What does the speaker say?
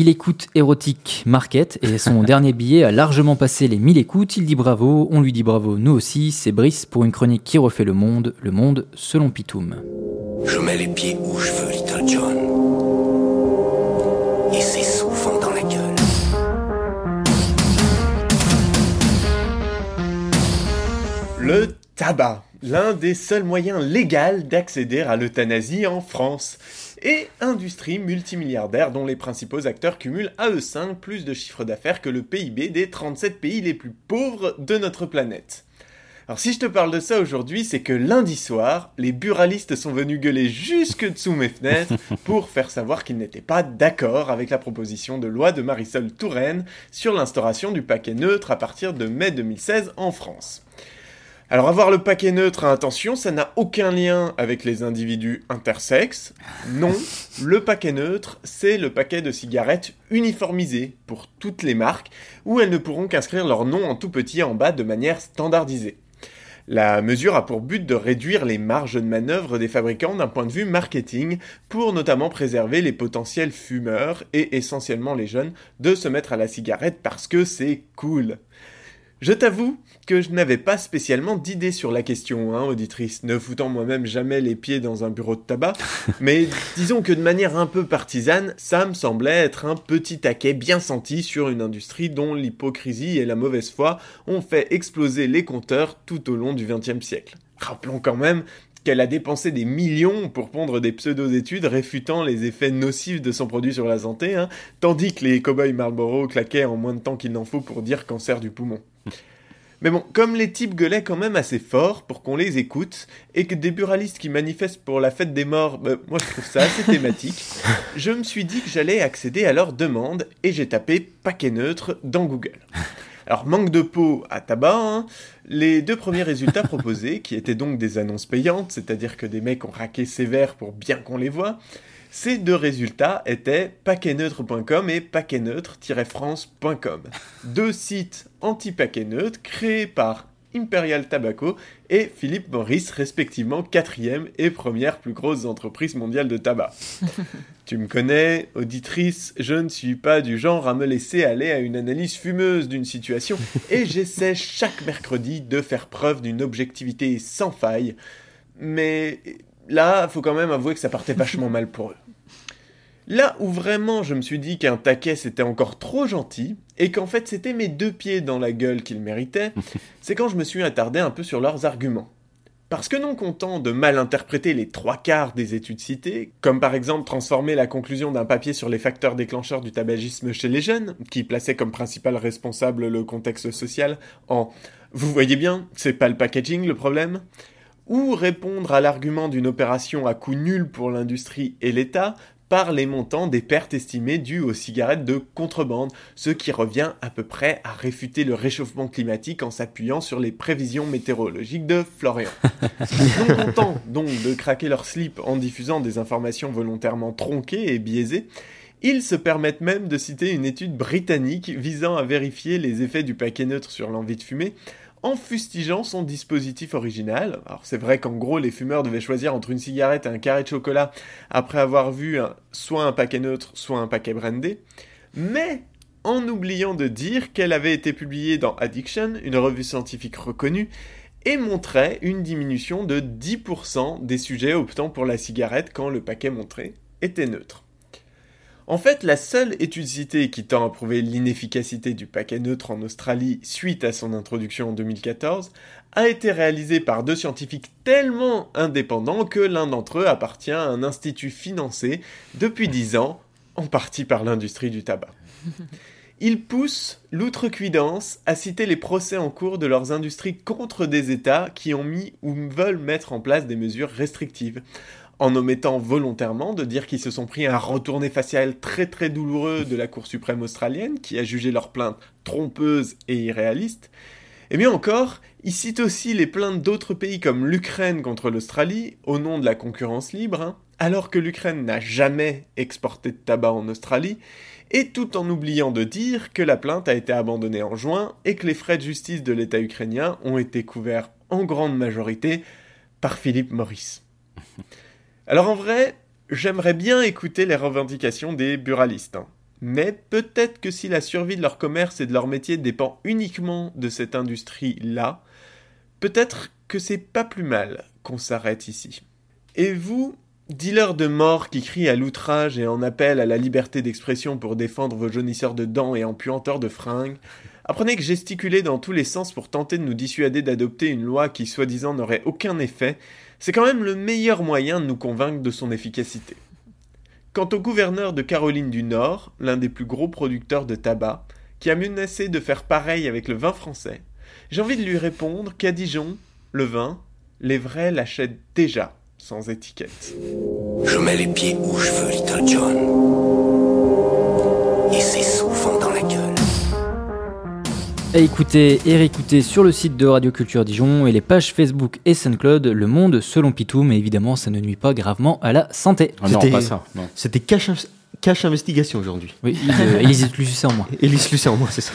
Il écoute Érotique Market et son dernier billet a largement passé les 1000 écoutes. Il dit bravo, on lui dit bravo, nous aussi. C'est Brice pour une chronique qui refait le monde, le monde selon Pitoum. Je mets les pieds où je veux, Little John. Et c'est souvent dans la gueule. Le tabac, l'un des seuls moyens légaux d'accéder à l'euthanasie en France. Et industrie multimilliardaire dont les principaux acteurs cumulent à eux 5 plus de chiffre d'affaires que le PIB des 37 pays les plus pauvres de notre planète. Alors si je te parle de ça aujourd'hui, c'est que lundi soir, les buralistes sont venus gueuler jusque dessous mes fenêtres pour faire savoir qu'ils n'étaient pas d'accord avec la proposition de loi de Marisol Touraine sur l'instauration du paquet neutre à partir de mai 2016 en France. Alors avoir le paquet neutre à intention, ça n'a aucun lien avec les individus intersexes. Non, le paquet neutre, c'est le paquet de cigarettes uniformisé pour toutes les marques, où elles ne pourront qu'inscrire leur nom en tout petit en bas de manière standardisée. La mesure a pour but de réduire les marges de manœuvre des fabricants d'un point de vue marketing, pour notamment préserver les potentiels fumeurs, et essentiellement les jeunes, de se mettre à la cigarette parce que c'est cool. Je t'avoue que je n'avais pas spécialement d'idée sur la question, hein, auditrice, ne foutant moi-même jamais les pieds dans un bureau de tabac, mais disons que de manière un peu partisane, ça me semblait être un petit taquet bien senti sur une industrie dont l'hypocrisie et la mauvaise foi ont fait exploser les compteurs tout au long du XXe siècle. Rappelons quand même qu'elle a dépensé des millions pour pondre des pseudo-études réfutant les effets nocifs de son produit sur la santé, hein, tandis que les cow-boys Marlboro claquaient en moins de temps qu'il n'en faut pour dire cancer du poumon. Mais bon, comme les types gueulaient quand même assez fort pour qu'on les écoute, et que des buralistes qui manifestent pour la fête des morts, bah, moi je trouve ça assez thématique, je me suis dit que j'allais accéder à leur demande, et j'ai tapé paquet neutre dans Google. Alors, manque de peau à tabac, hein. les deux premiers résultats proposés, qui étaient donc des annonces payantes, c'est-à-dire que des mecs ont raqué sévère pour bien qu'on les voit, ces deux résultats étaient paquetneutre.com et paquetneutre-france.com. Deux sites anti-paquet neutre créés par Imperial Tobacco et Philippe Morris, respectivement quatrième et première plus grosse entreprise mondiale de tabac. tu me connais, auditrice, je ne suis pas du genre à me laisser aller à une analyse fumeuse d'une situation et j'essaie chaque mercredi de faire preuve d'une objectivité sans faille. Mais là, faut quand même avouer que ça partait vachement mal pour eux. Là où vraiment je me suis dit qu'un taquet c'était encore trop gentil, et qu'en fait c'était mes deux pieds dans la gueule qu'ils méritaient, c'est quand je me suis attardé un peu sur leurs arguments. Parce que non content de mal interpréter les trois quarts des études citées, comme par exemple transformer la conclusion d'un papier sur les facteurs déclencheurs du tabagisme chez les jeunes, qui plaçait comme principal responsable le contexte social, en Vous voyez bien, c'est pas le packaging le problème ou répondre à l'argument d'une opération à coût nul pour l'industrie et l'État par les montants des pertes estimées dues aux cigarettes de contrebande, ce qui revient à peu près à réfuter le réchauffement climatique en s'appuyant sur les prévisions météorologiques de Florian. non contents donc de craquer leur slip en diffusant des informations volontairement tronquées et biaisées, ils se permettent même de citer une étude britannique visant à vérifier les effets du paquet neutre sur l'envie de fumer en fustigeant son dispositif original. Alors c'est vrai qu'en gros les fumeurs devaient choisir entre une cigarette et un carré de chocolat après avoir vu soit un paquet neutre, soit un paquet brandé, mais en oubliant de dire qu'elle avait été publiée dans Addiction, une revue scientifique reconnue, et montrait une diminution de 10% des sujets optant pour la cigarette quand le paquet montré était neutre. En fait, la seule étude citée qui tend à prouver l'inefficacité du paquet neutre en Australie suite à son introduction en 2014 a été réalisée par deux scientifiques tellement indépendants que l'un d'entre eux appartient à un institut financé depuis dix ans, en partie par l'industrie du tabac. Ils poussent l'outrecuidance à citer les procès en cours de leurs industries contre des États qui ont mis ou veulent mettre en place des mesures restrictives, en omettant volontairement de dire qu'ils se sont pris un retourné facial très très douloureux de la Cour suprême australienne, qui a jugé leurs plaintes trompeuses et irréalistes. Et bien encore, ils citent aussi les plaintes d'autres pays comme l'Ukraine contre l'Australie, au nom de la concurrence libre, hein, alors que l'Ukraine n'a jamais exporté de tabac en Australie, et tout en oubliant de dire que la plainte a été abandonnée en juin et que les frais de justice de l'État ukrainien ont été couverts en grande majorité par Philippe Maurice. Alors en vrai, j'aimerais bien écouter les revendications des buralistes. Hein. Mais peut-être que si la survie de leur commerce et de leur métier dépend uniquement de cette industrie-là, peut-être que c'est pas plus mal qu'on s'arrête ici. Et vous, dealers de mort qui crient à l'outrage et en appellent à la liberté d'expression pour défendre vos jaunisseurs de dents et empuanteurs de fringues, apprenez que gesticuler dans tous les sens pour tenter de nous dissuader d'adopter une loi qui soi-disant n'aurait aucun effet, c'est quand même le meilleur moyen de nous convaincre de son efficacité. Quant au gouverneur de Caroline du Nord, l'un des plus gros producteurs de tabac, qui a menacé de faire pareil avec le vin français, j'ai envie de lui répondre qu'à Dijon, le vin, les vrais l'achètent déjà, sans étiquette. Je mets les pieds où je veux, Little John. Et c'est souvent dans la gueule. À écouter et réécouter sur le site de Radio Culture Dijon et les pages Facebook et SoundCloud Le Monde selon Pitou, mais évidemment ça ne nuit pas gravement à la santé. Ah non, C'était- pas ça. C'était cache, cache investigation aujourd'hui. Oui, il, euh, Élise Lucet en moi. Élise Lucet en moi, c'est ça.